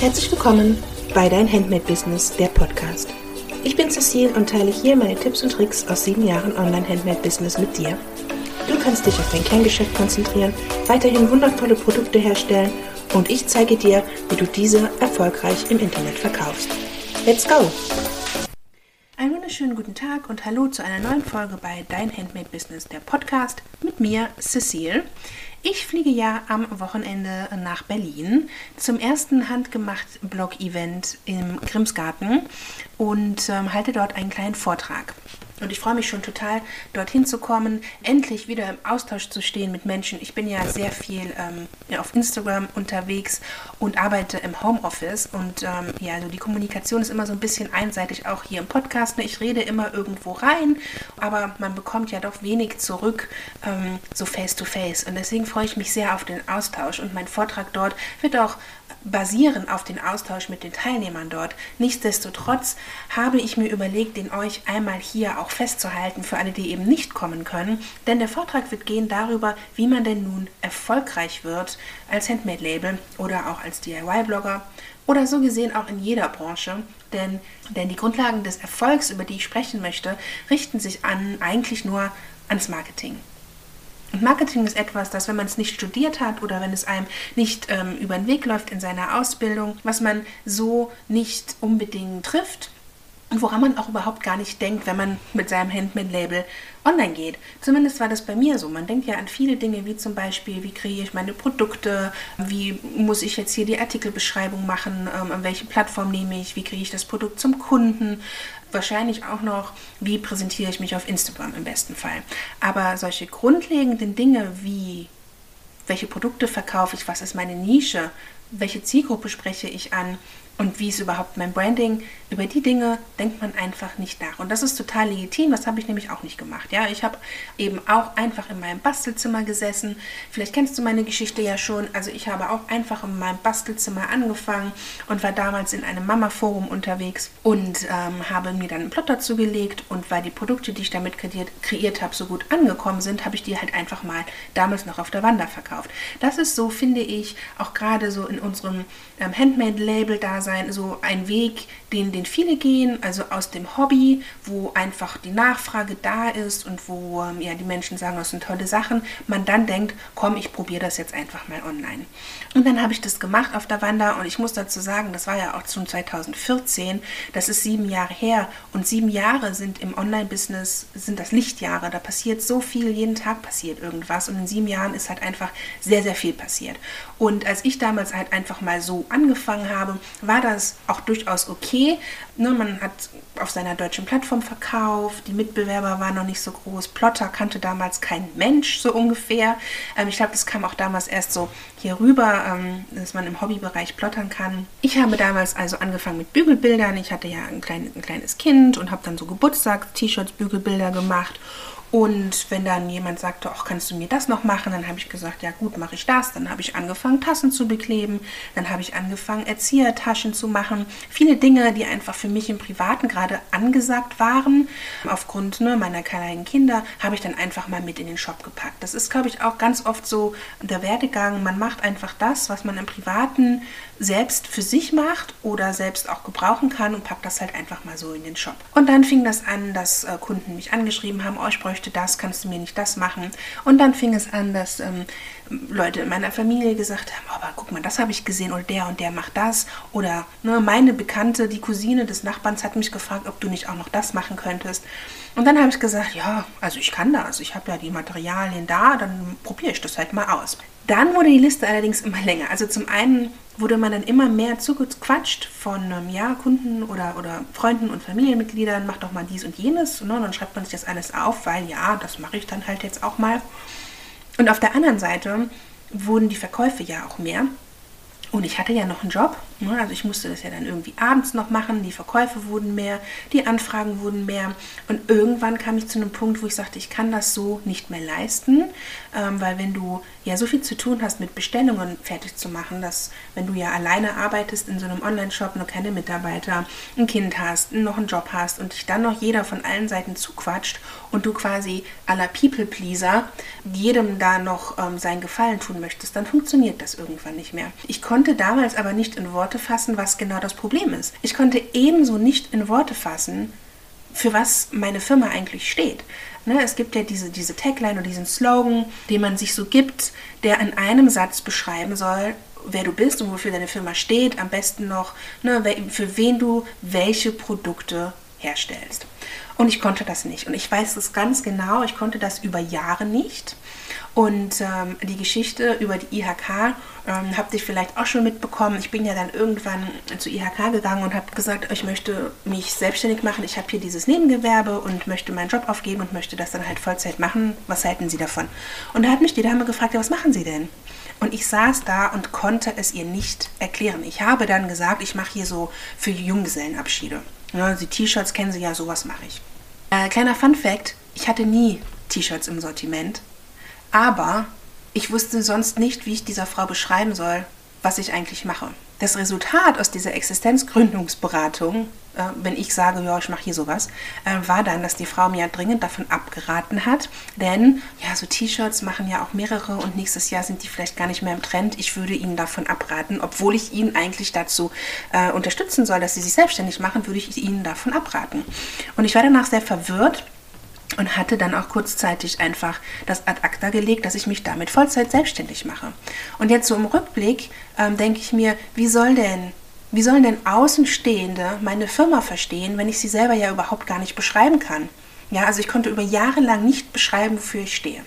Herzlich willkommen bei Dein Handmade Business, der Podcast. Ich bin Cecile und teile hier meine Tipps und Tricks aus sieben Jahren Online-Handmade-Business mit dir. Du kannst dich auf dein Kerngeschäft konzentrieren, weiterhin wundervolle Produkte herstellen und ich zeige dir, wie du diese erfolgreich im Internet verkaufst. Let's go! Einen wunderschönen guten Tag und hallo zu einer neuen Folge bei Dein Handmade Business, der Podcast mit mir, Cecile. Ich fliege ja am Wochenende nach Berlin zum ersten handgemacht Blog-Event im Grimmsgarten und ähm, halte dort einen kleinen Vortrag. Und ich freue mich schon total, dorthin zu kommen, endlich wieder im Austausch zu stehen mit Menschen. Ich bin ja sehr viel ähm, auf Instagram unterwegs und arbeite im Homeoffice. Und ähm, ja, also die Kommunikation ist immer so ein bisschen einseitig, auch hier im Podcast. Ne? Ich rede immer irgendwo rein, aber man bekommt ja doch wenig zurück, ähm, so face to face. Und deswegen freue ich mich sehr auf den Austausch. Und mein Vortrag dort wird auch basieren auf den Austausch mit den Teilnehmern dort. Nichtsdestotrotz habe ich mir überlegt, den euch einmal hier auch festzuhalten für alle, die eben nicht kommen können. Denn der Vortrag wird gehen darüber, wie man denn nun erfolgreich wird als Handmade-Label oder auch als DIY-Blogger oder so gesehen auch in jeder Branche. Denn, denn die Grundlagen des Erfolgs, über die ich sprechen möchte, richten sich an eigentlich nur ans Marketing. Und Marketing ist etwas, das, wenn man es nicht studiert hat oder wenn es einem nicht ähm, über den Weg läuft in seiner Ausbildung, was man so nicht unbedingt trifft und woran man auch überhaupt gar nicht denkt, wenn man mit seinem Handmade-Label online geht. Zumindest war das bei mir so. Man denkt ja an viele Dinge, wie zum Beispiel, wie kreiere ich meine Produkte, wie muss ich jetzt hier die Artikelbeschreibung machen, ähm, an welche Plattform nehme ich, wie kriege ich das Produkt zum Kunden, wahrscheinlich auch noch, wie präsentiere ich mich auf Instagram im besten Fall. Aber solche grundlegenden Dinge wie welche Produkte verkaufe ich, was ist meine Nische, welche Zielgruppe spreche ich an, und wie ist überhaupt mein Branding? Über die Dinge denkt man einfach nicht nach. Und das ist total legitim, das habe ich nämlich auch nicht gemacht. Ja, ich habe eben auch einfach in meinem Bastelzimmer gesessen. Vielleicht kennst du meine Geschichte ja schon. Also ich habe auch einfach in meinem Bastelzimmer angefangen und war damals in einem Mama-Forum unterwegs und ähm, habe mir dann einen Plotter zugelegt. Und weil die Produkte, die ich damit kreiert, kreiert habe, so gut angekommen sind, habe ich die halt einfach mal damals noch auf der Wander verkauft. Das ist so, finde ich, auch gerade so in unserem ähm, Handmade-Label da sein, so ein Weg, den, den viele gehen, also aus dem Hobby, wo einfach die Nachfrage da ist und wo ähm, ja, die Menschen sagen, das sind tolle Sachen, man dann denkt, komm, ich probiere das jetzt einfach mal online. Und dann habe ich das gemacht auf der Wander und ich muss dazu sagen, das war ja auch schon 2014, das ist sieben Jahre her und sieben Jahre sind im Online-Business, sind das Lichtjahre, da passiert so viel, jeden Tag passiert irgendwas und in sieben Jahren ist halt einfach sehr, sehr viel passiert. Und als ich damals halt einfach mal so angefangen habe, war das auch durchaus okay. Ne, man hat auf seiner deutschen Plattform verkauft, die Mitbewerber waren noch nicht so groß, Plotter kannte damals kein Mensch so ungefähr. Ähm, ich glaube, das kam auch damals erst so hier rüber, ähm, dass man im Hobbybereich plottern kann. Ich habe damals also angefangen mit Bügelbildern. Ich hatte ja ein, klein, ein kleines Kind und habe dann so Geburtstags-T-Shirts, Bügelbilder gemacht und wenn dann jemand sagte, ach, kannst du mir das noch machen, dann habe ich gesagt, ja gut, mache ich das. Dann habe ich angefangen, Tassen zu bekleben. Dann habe ich angefangen, Erziehertaschen zu machen. Viele Dinge, die einfach für mich im Privaten gerade angesagt waren. Aufgrund ne, meiner kleinen Kinder habe ich dann einfach mal mit in den Shop gepackt. Das ist, glaube ich, auch ganz oft so der Werdegang. Man macht einfach das, was man im Privaten selbst für sich macht oder selbst auch gebrauchen kann und packt das halt einfach mal so in den Shop. Und dann fing das an, dass äh, Kunden mich angeschrieben haben, oh, das, kannst du mir nicht das machen? Und dann fing es an, dass ähm, Leute in meiner Familie gesagt haben, oh, aber guck mal, das habe ich gesehen oder der und der macht das. Oder ne, meine Bekannte, die Cousine des Nachbarns hat mich gefragt, ob du nicht auch noch das machen könntest. Und dann habe ich gesagt, ja, also ich kann das, ich habe ja die Materialien da, dann probiere ich das halt mal aus. Dann wurde die Liste allerdings immer länger. Also zum einen wurde man dann immer mehr zugequatscht von ähm, ja, Kunden oder, oder Freunden und Familienmitgliedern, mach doch mal dies und jenes. Ne? Und dann schreibt man sich das alles auf, weil ja, das mache ich dann halt jetzt auch mal. Und auf der anderen Seite wurden die Verkäufe ja auch mehr. Und ich hatte ja noch einen Job? Also ich musste das ja dann irgendwie abends noch machen. Die Verkäufe wurden mehr, die Anfragen wurden mehr. Und irgendwann kam ich zu einem Punkt, wo ich sagte, ich kann das so nicht mehr leisten, ähm, weil wenn du ja so viel zu tun hast, mit Bestellungen fertig zu machen, dass wenn du ja alleine arbeitest in so einem Online-Shop, nur keine Mitarbeiter, ein Kind hast, noch einen Job hast und dich dann noch jeder von allen Seiten zuquatscht und du quasi aller People-Pleaser jedem da noch ähm, seinen Gefallen tun möchtest, dann funktioniert das irgendwann nicht mehr. Ich konnte damals aber nicht in Worte fassen, was genau das Problem ist. Ich konnte ebenso nicht in Worte fassen, für was meine Firma eigentlich steht. Ne, es gibt ja diese, diese Tagline oder diesen Slogan, den man sich so gibt, der in einem Satz beschreiben soll, wer du bist und wofür deine Firma steht. Am besten noch, ne, für wen du welche Produkte herstellst. Und ich konnte das nicht. Und ich weiß es ganz genau, ich konnte das über Jahre nicht. Und ähm, die Geschichte über die IHK ähm, habt ihr vielleicht auch schon mitbekommen. Ich bin ja dann irgendwann zur IHK gegangen und habe gesagt, ich möchte mich selbstständig machen. Ich habe hier dieses Nebengewerbe und möchte meinen Job aufgeben und möchte das dann halt Vollzeit machen. Was halten Sie davon? Und da hat mich die Dame gefragt, ja, was machen Sie denn? Und ich saß da und konnte es ihr nicht erklären. Ich habe dann gesagt, ich mache hier so für Junggesellenabschiede. Ja, die T-Shirts kennen Sie ja, sowas mache ich. Äh, kleiner Fun Fact, ich hatte nie T-Shirts im Sortiment, aber ich wusste sonst nicht, wie ich dieser Frau beschreiben soll, was ich eigentlich mache. Das Resultat aus dieser Existenzgründungsberatung, äh, wenn ich sage, ja, ich mache hier sowas, äh, war dann, dass die Frau mir dringend davon abgeraten hat. Denn ja, so T-Shirts machen ja auch mehrere und nächstes Jahr sind die vielleicht gar nicht mehr im Trend. Ich würde ihnen davon abraten, obwohl ich ihnen eigentlich dazu äh, unterstützen soll, dass sie sich selbstständig machen, würde ich ihnen davon abraten. Und ich war danach sehr verwirrt und hatte dann auch kurzzeitig einfach das ad acta gelegt, dass ich mich damit Vollzeit selbstständig mache. Und jetzt so im Rückblick ähm, denke ich mir, wie soll denn wie sollen denn Außenstehende meine Firma verstehen, wenn ich sie selber ja überhaupt gar nicht beschreiben kann? Ja, also ich konnte über Jahre lang nicht beschreiben, wofür ich stehe.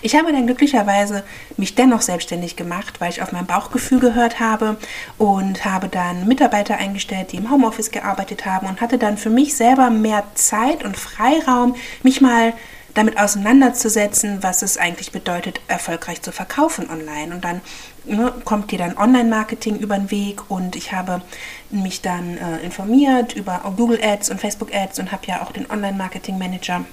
Ich habe dann glücklicherweise mich dennoch selbstständig gemacht, weil ich auf mein Bauchgefühl gehört habe und habe dann Mitarbeiter eingestellt, die im Homeoffice gearbeitet haben und hatte dann für mich selber mehr Zeit und Freiraum, mich mal damit auseinanderzusetzen, was es eigentlich bedeutet, erfolgreich zu verkaufen online. Und dann ne, kommt dir dann Online-Marketing über den Weg und ich habe mich dann äh, informiert über Google Ads und Facebook Ads und habe ja auch den Online-Marketing-Manager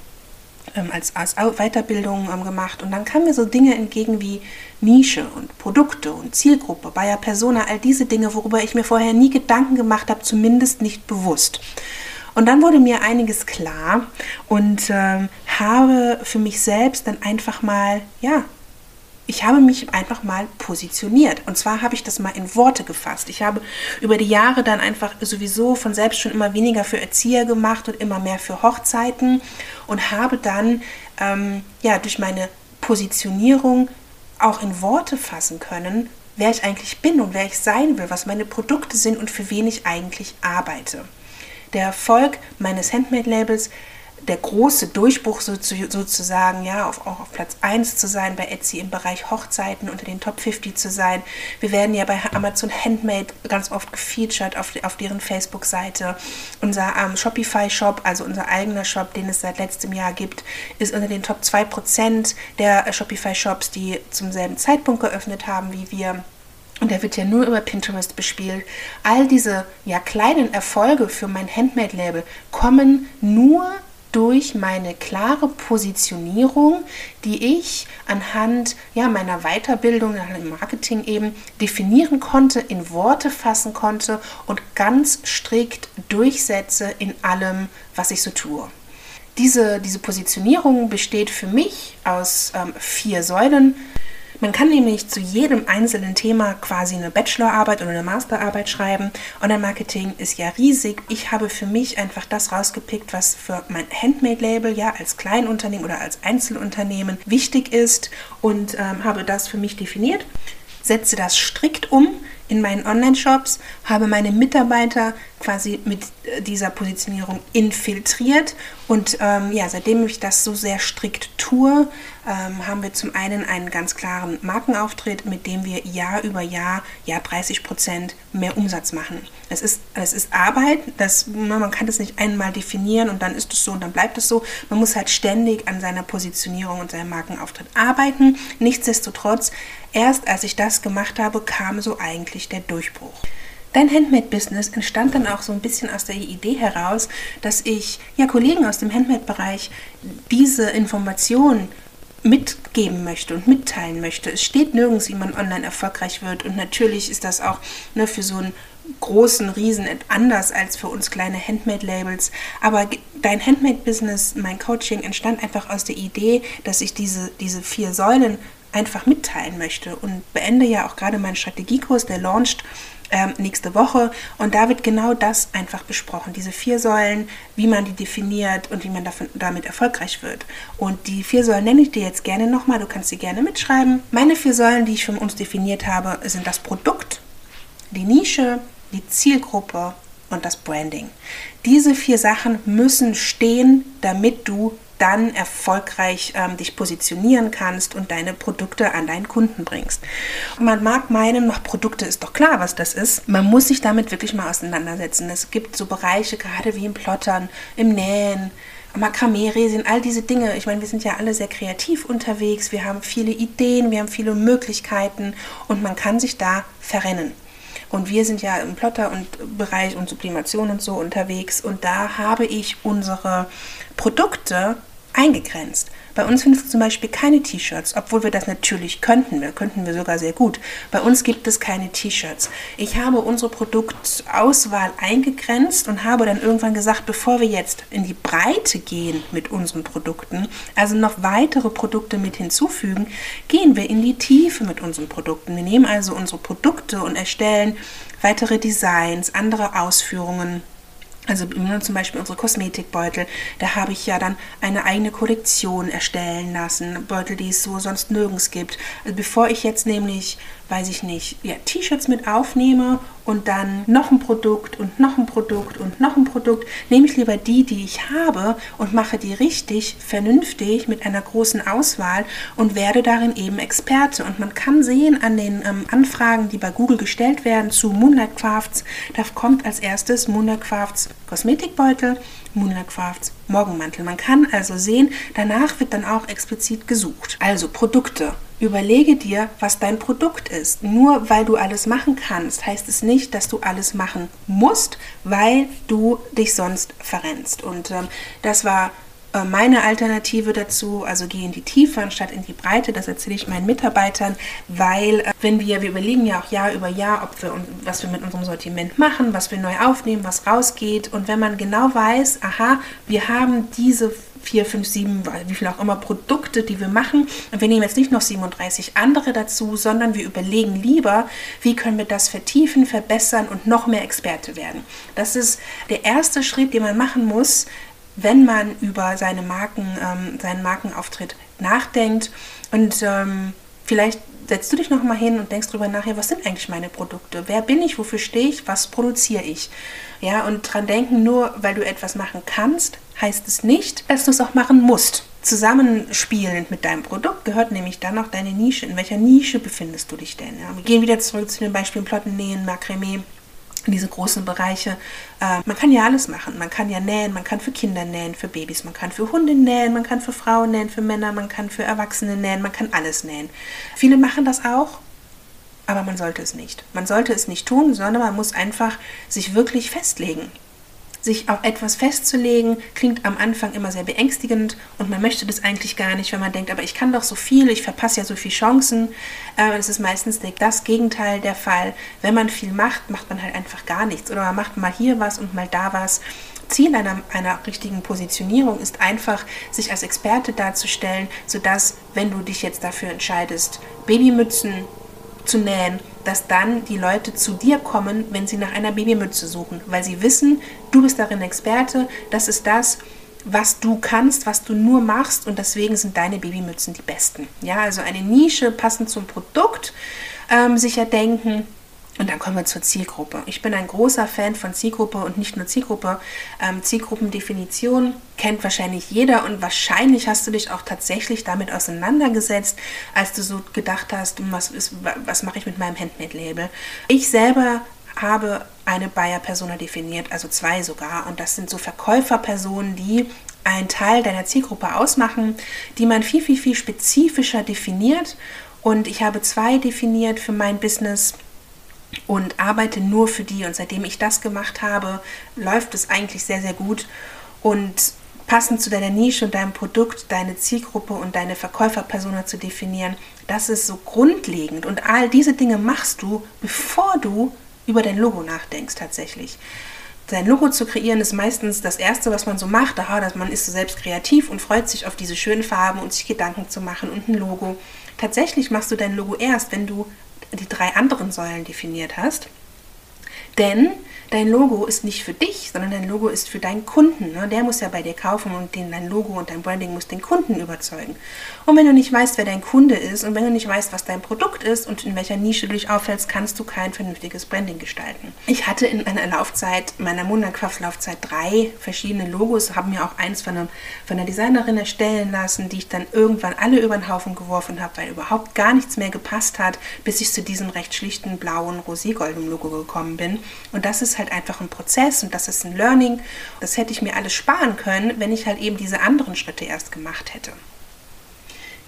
ähm, als, als Weiterbildung ähm, gemacht und dann kamen mir so Dinge entgegen wie Nische und Produkte und Zielgruppe, Bayer Persona, all diese Dinge, worüber ich mir vorher nie Gedanken gemacht habe, zumindest nicht bewusst. Und dann wurde mir einiges klar und ähm, habe für mich selbst dann einfach mal, ja, ich habe mich einfach mal positioniert. Und zwar habe ich das mal in Worte gefasst. Ich habe über die Jahre dann einfach sowieso von selbst schon immer weniger für Erzieher gemacht und immer mehr für Hochzeiten und habe dann ähm, ja durch meine Positionierung auch in Worte fassen können, wer ich eigentlich bin und wer ich sein will, was meine Produkte sind und für wen ich eigentlich arbeite. Der Erfolg meines Handmade-Labels der große Durchbruch sozusagen, ja, auf, auch auf Platz 1 zu sein bei Etsy im Bereich Hochzeiten unter den Top 50 zu sein. Wir werden ja bei Amazon Handmade ganz oft gefeatured auf, auf deren Facebook-Seite. Unser ähm, Shopify-Shop, also unser eigener Shop, den es seit letztem Jahr gibt, ist unter den Top 2% der äh, Shopify-Shops, die zum selben Zeitpunkt geöffnet haben wie wir. Und der wird ja nur über Pinterest bespielt. All diese ja kleinen Erfolge für mein Handmade-Label kommen nur durch meine klare Positionierung, die ich anhand ja, meiner Weiterbildung im Marketing eben definieren konnte, in Worte fassen konnte und ganz strikt durchsetze in allem, was ich so tue. Diese, diese Positionierung besteht für mich aus ähm, vier Säulen. Man kann nämlich zu jedem einzelnen Thema quasi eine Bachelorarbeit oder eine Masterarbeit schreiben. Online-Marketing ist ja riesig. Ich habe für mich einfach das rausgepickt, was für mein Handmade-Label ja als Kleinunternehmen oder als Einzelunternehmen wichtig ist und ähm, habe das für mich definiert. Setze das strikt um in meinen Online-Shops, habe meine Mitarbeiter quasi mit äh, dieser Positionierung infiltriert. Und ähm, ja, seitdem ich das so sehr strikt tue, ähm, haben wir zum einen einen ganz klaren Markenauftritt, mit dem wir Jahr über Jahr ja 30 Prozent mehr Umsatz machen. Es ist, es ist Arbeit, das, man kann das nicht einmal definieren und dann ist es so und dann bleibt es so. Man muss halt ständig an seiner Positionierung und seinem Markenauftritt arbeiten. Nichtsdestotrotz, erst als ich das gemacht habe, kam so eigentlich der Durchbruch. Dein Handmade-Business entstand dann auch so ein bisschen aus der Idee heraus, dass ich ja Kollegen aus dem Handmade-Bereich diese Informationen mitgeben möchte und mitteilen möchte. Es steht nirgends, wie man online erfolgreich wird. Und natürlich ist das auch ne, für so einen großen Riesen anders als für uns kleine Handmade-Labels. Aber dein Handmade-Business, mein Coaching entstand einfach aus der Idee, dass ich diese, diese vier Säulen einfach mitteilen möchte und beende ja auch gerade meinen Strategiekurs, der launcht ähm, nächste Woche. Und da wird genau das einfach besprochen. Diese vier Säulen, wie man die definiert und wie man davon, damit erfolgreich wird. Und die vier Säulen nenne ich dir jetzt gerne nochmal. Du kannst sie gerne mitschreiben. Meine vier Säulen, die ich für uns definiert habe, sind das Produkt, die Nische, die Zielgruppe und das Branding. Diese vier Sachen müssen stehen, damit du dann erfolgreich ähm, dich positionieren kannst und deine Produkte an deinen Kunden bringst. Und man mag meinen, noch Produkte ist doch klar, was das ist. Man muss sich damit wirklich mal auseinandersetzen. Es gibt so Bereiche, gerade wie im Plottern, im Nähen, Makramee-Resin, all diese Dinge. Ich meine, wir sind ja alle sehr kreativ unterwegs. Wir haben viele Ideen, wir haben viele Möglichkeiten und man kann sich da verrennen. Und wir sind ja im Plotter- und Bereich und Sublimation und so unterwegs. Und da habe ich unsere Produkte eingegrenzt. Bei uns findest du zum Beispiel keine T-Shirts, obwohl wir das natürlich könnten. Wir könnten wir sogar sehr gut. Bei uns gibt es keine T-Shirts. Ich habe unsere Produktauswahl eingegrenzt und habe dann irgendwann gesagt, bevor wir jetzt in die Breite gehen mit unseren Produkten, also noch weitere Produkte mit hinzufügen, gehen wir in die Tiefe mit unseren Produkten. Wir nehmen also unsere Produkte und erstellen weitere Designs, andere Ausführungen also zum Beispiel unsere Kosmetikbeutel, da habe ich ja dann eine eigene Kollektion erstellen lassen. Beutel, die es so sonst nirgends gibt. Also bevor ich jetzt nämlich weiß ich nicht, ja, T-Shirts mit aufnehme und dann noch ein Produkt und noch ein Produkt und noch ein Produkt, nehme ich lieber die, die ich habe und mache die richtig, vernünftig mit einer großen Auswahl und werde darin eben Experte. Und man kann sehen an den ähm, Anfragen, die bei Google gestellt werden zu Moonlight Crafts, da kommt als erstes Moonlight Crafts Kosmetikbeutel, Moonlight Crafts Morgenmantel. Man kann also sehen, danach wird dann auch explizit gesucht. Also Produkte. Überlege dir, was dein Produkt ist. Nur weil du alles machen kannst, heißt es nicht, dass du alles machen musst, weil du dich sonst verrennst. Und ähm, das war äh, meine Alternative dazu, also geh in die Tiefe anstatt in die Breite, das erzähle ich meinen Mitarbeitern, weil äh, wenn wir, wir überlegen ja auch Jahr über Jahr, ob wir, was wir mit unserem Sortiment machen, was wir neu aufnehmen, was rausgeht und wenn man genau weiß, aha, wir haben diese vier, fünf, sieben, wie viel auch immer Produkte, die wir machen. Und wir nehmen jetzt nicht noch 37 andere dazu, sondern wir überlegen lieber, wie können wir das vertiefen, verbessern und noch mehr Experte werden. Das ist der erste Schritt, den man machen muss, wenn man über seine Marken, ähm, seinen Markenauftritt nachdenkt. Und ähm, vielleicht setzt du dich noch mal hin und denkst darüber nach, ja, was sind eigentlich meine Produkte? Wer bin ich? Wofür stehe ich? Was produziere ich? Ja, und dran denken, nur weil du etwas machen kannst, heißt es nicht, dass du es auch machen musst. Zusammenspielend mit deinem Produkt gehört nämlich dann auch deine Nische. In welcher Nische befindest du dich denn? Ja, wir gehen wieder zurück zu den Beispielen Plotten, Nähen, Makramee diese großen Bereiche. Äh, man kann ja alles machen. Man kann ja nähen, man kann für Kinder nähen, für Babys, man kann für Hunde nähen, man kann für Frauen nähen, für Männer, man kann für Erwachsene nähen, man kann alles nähen. Viele machen das auch, aber man sollte es nicht. Man sollte es nicht tun, sondern man muss einfach sich wirklich festlegen sich auf etwas festzulegen, klingt am Anfang immer sehr beängstigend und man möchte das eigentlich gar nicht, wenn man denkt, aber ich kann doch so viel, ich verpasse ja so viele Chancen. Äh, es ist meistens das Gegenteil der Fall. Wenn man viel macht, macht man halt einfach gar nichts oder man macht mal hier was und mal da was. Ziel einer, einer richtigen Positionierung ist einfach, sich als Experte darzustellen, sodass, wenn du dich jetzt dafür entscheidest, Babymützen zu nähen, dass dann die Leute zu dir kommen, wenn sie nach einer Babymütze suchen, weil sie wissen, du bist darin Experte, das ist das, was du kannst, was du nur machst und deswegen sind deine Babymützen die besten. Ja, also eine Nische passend zum Produkt ähm, sicher denken und dann kommen wir zur Zielgruppe. Ich bin ein großer Fan von Zielgruppe und nicht nur Zielgruppe. Ähm, Zielgruppendefinition kennt wahrscheinlich jeder und wahrscheinlich hast du dich auch tatsächlich damit auseinandergesetzt, als du so gedacht hast, was, was mache ich mit meinem Handmade-Label. Ich selber habe eine Buyer-Persona definiert, also zwei sogar. Und das sind so Verkäuferpersonen, die einen Teil deiner Zielgruppe ausmachen, die man viel, viel, viel spezifischer definiert. Und ich habe zwei definiert für mein Business und arbeite nur für die. Und seitdem ich das gemacht habe, läuft es eigentlich sehr, sehr gut. Und passend zu deiner Nische und deinem Produkt, deine Zielgruppe und deine Verkäuferpersona zu definieren, das ist so grundlegend. Und all diese Dinge machst du, bevor du über dein Logo nachdenkst tatsächlich. Sein Logo zu kreieren ist meistens das Erste, was man so macht. Aha, dass man ist so selbst kreativ und freut sich auf diese schönen Farben und sich Gedanken zu machen und ein Logo tatsächlich machst du dein Logo erst, wenn du die drei anderen Säulen definiert hast. Denn dein Logo ist nicht für dich, sondern dein Logo ist für deinen Kunden. Ne? Der muss ja bei dir kaufen und den, dein Logo und dein Branding muss den Kunden überzeugen. Und wenn du nicht weißt, wer dein Kunde ist und wenn du nicht weißt, was dein Produkt ist und in welcher Nische du dich aufhältst, kannst du kein vernünftiges Branding gestalten. Ich hatte in meiner Laufzeit, meiner Monatkraftlaufzeit, drei verschiedene Logos, habe mir auch eins von, einem, von einer Designerin erstellen lassen, die ich dann irgendwann alle über den Haufen geworfen habe, weil überhaupt gar nichts mehr gepasst hat, bis ich zu diesem recht schlichten blauen, roségoldenen Logo gekommen bin. Und das ist halt einfach ein Prozess und das ist ein Learning. Das hätte ich mir alles sparen können, wenn ich halt eben diese anderen Schritte erst gemacht hätte.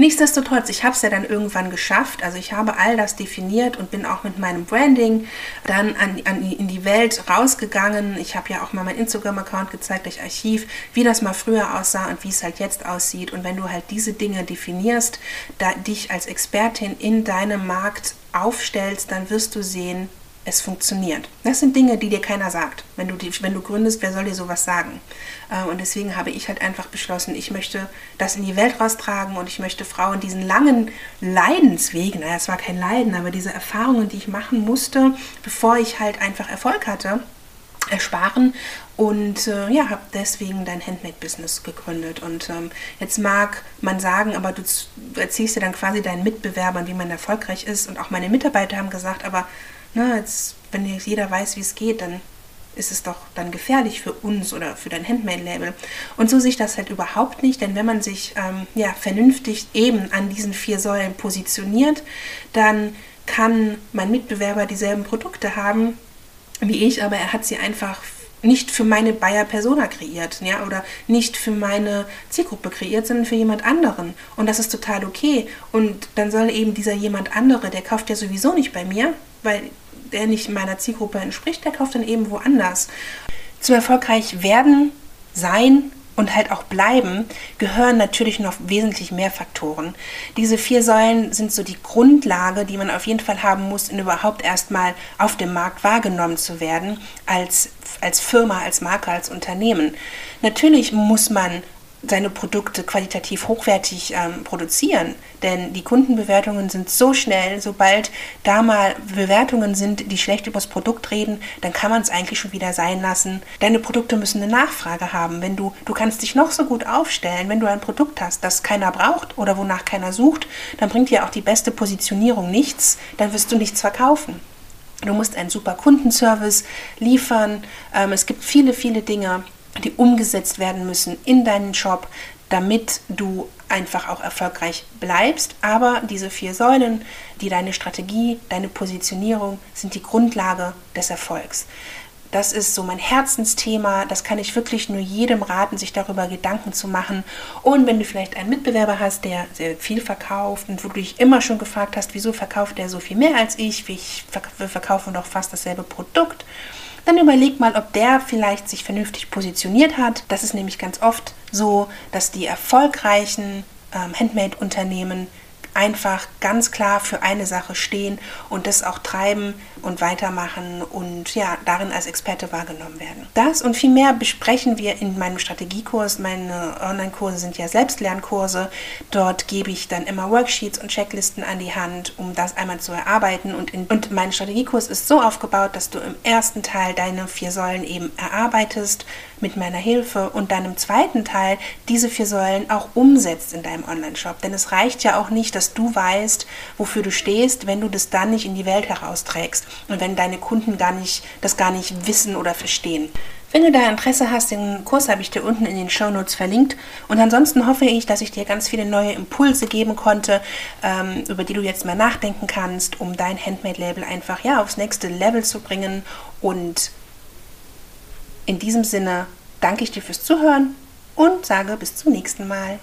Nichtsdestotrotz, ich habe es ja dann irgendwann geschafft. Also ich habe all das definiert und bin auch mit meinem Branding dann an, an in die Welt rausgegangen. Ich habe ja auch mal meinen Instagram-Account gezeigt, das Archiv, wie das mal früher aussah und wie es halt jetzt aussieht. Und wenn du halt diese Dinge definierst, da, dich als Expertin in deinem Markt aufstellst, dann wirst du sehen, es funktioniert. Das sind Dinge, die dir keiner sagt. Wenn du, die, wenn du gründest, wer soll dir sowas sagen? Äh, und deswegen habe ich halt einfach beschlossen, ich möchte das in die Welt raustragen und ich möchte Frauen diesen langen Leidensweg, naja, es war kein Leiden, aber diese Erfahrungen, die ich machen musste, bevor ich halt einfach Erfolg hatte, ersparen und äh, ja, habe deswegen dein Handmade-Business gegründet. Und ähm, jetzt mag man sagen, aber du erzählst dir dann quasi deinen Mitbewerbern, wie man erfolgreich ist. Und auch meine Mitarbeiter haben gesagt, aber na, jetzt, wenn jetzt jeder weiß, wie es geht, dann ist es doch dann gefährlich für uns oder für dein Handmade-Label. Und so sehe ich das halt überhaupt nicht, denn wenn man sich ähm, ja, vernünftig eben an diesen vier Säulen positioniert, dann kann mein Mitbewerber dieselben Produkte haben wie ich, aber er hat sie einfach nicht für meine Bayer Persona kreiert, ja, oder nicht für meine Zielgruppe kreiert, sondern für jemand anderen. Und das ist total okay. Und dann soll eben dieser jemand andere, der kauft ja sowieso nicht bei mir, weil der nicht meiner Zielgruppe entspricht, der kauft dann eben woanders. Zu erfolgreich werden, sein und halt auch bleiben, gehören natürlich noch wesentlich mehr Faktoren. Diese vier Säulen sind so die Grundlage, die man auf jeden Fall haben muss, um überhaupt erstmal auf dem Markt wahrgenommen zu werden, als, als Firma, als Marke, als Unternehmen. Natürlich muss man seine Produkte qualitativ hochwertig ähm, produzieren. Denn die Kundenbewertungen sind so schnell, sobald da mal Bewertungen sind, die schlecht über das Produkt reden, dann kann man es eigentlich schon wieder sein lassen. Deine Produkte müssen eine Nachfrage haben. Wenn du, du kannst dich noch so gut aufstellen, wenn du ein Produkt hast, das keiner braucht oder wonach keiner sucht, dann bringt dir auch die beste Positionierung nichts, dann wirst du nichts verkaufen. Du musst einen super Kundenservice liefern. Ähm, es gibt viele, viele Dinge, die umgesetzt werden müssen in deinen Job, damit du einfach auch erfolgreich bleibst. Aber diese vier Säulen, die deine Strategie, deine Positionierung sind die Grundlage des Erfolgs. Das ist so mein Herzensthema. Das kann ich wirklich nur jedem raten, sich darüber Gedanken zu machen. Und wenn du vielleicht einen Mitbewerber hast, der sehr viel verkauft und wo du dich immer schon gefragt hast, wieso verkauft der so viel mehr als ich? Wir verkaufen doch fast dasselbe Produkt dann überleg mal, ob der vielleicht sich vernünftig positioniert hat. Das ist nämlich ganz oft so, dass die erfolgreichen ähm, Handmade-Unternehmen einfach ganz klar für eine Sache stehen und das auch treiben und weitermachen und ja, darin als Experte wahrgenommen werden. Das und viel mehr besprechen wir in meinem Strategiekurs. Meine Online-Kurse sind ja Selbstlernkurse. Dort gebe ich dann immer Worksheets und Checklisten an die Hand, um das einmal zu erarbeiten. Und, in, und mein Strategiekurs ist so aufgebaut, dass du im ersten Teil deine vier Säulen eben erarbeitest mit meiner Hilfe und dann im zweiten Teil diese vier Säulen auch umsetzt in deinem Online-Shop. Denn es reicht ja auch nicht, du weißt, wofür du stehst, wenn du das dann nicht in die Welt herausträgst und wenn deine Kunden gar nicht, das gar nicht wissen oder verstehen. Wenn du da Interesse hast, den Kurs habe ich dir unten in den Show Notes verlinkt. Und ansonsten hoffe ich, dass ich dir ganz viele neue Impulse geben konnte, ähm, über die du jetzt mal nachdenken kannst, um dein Handmade-Label einfach ja aufs nächste Level zu bringen. Und in diesem Sinne danke ich dir fürs Zuhören und sage bis zum nächsten Mal.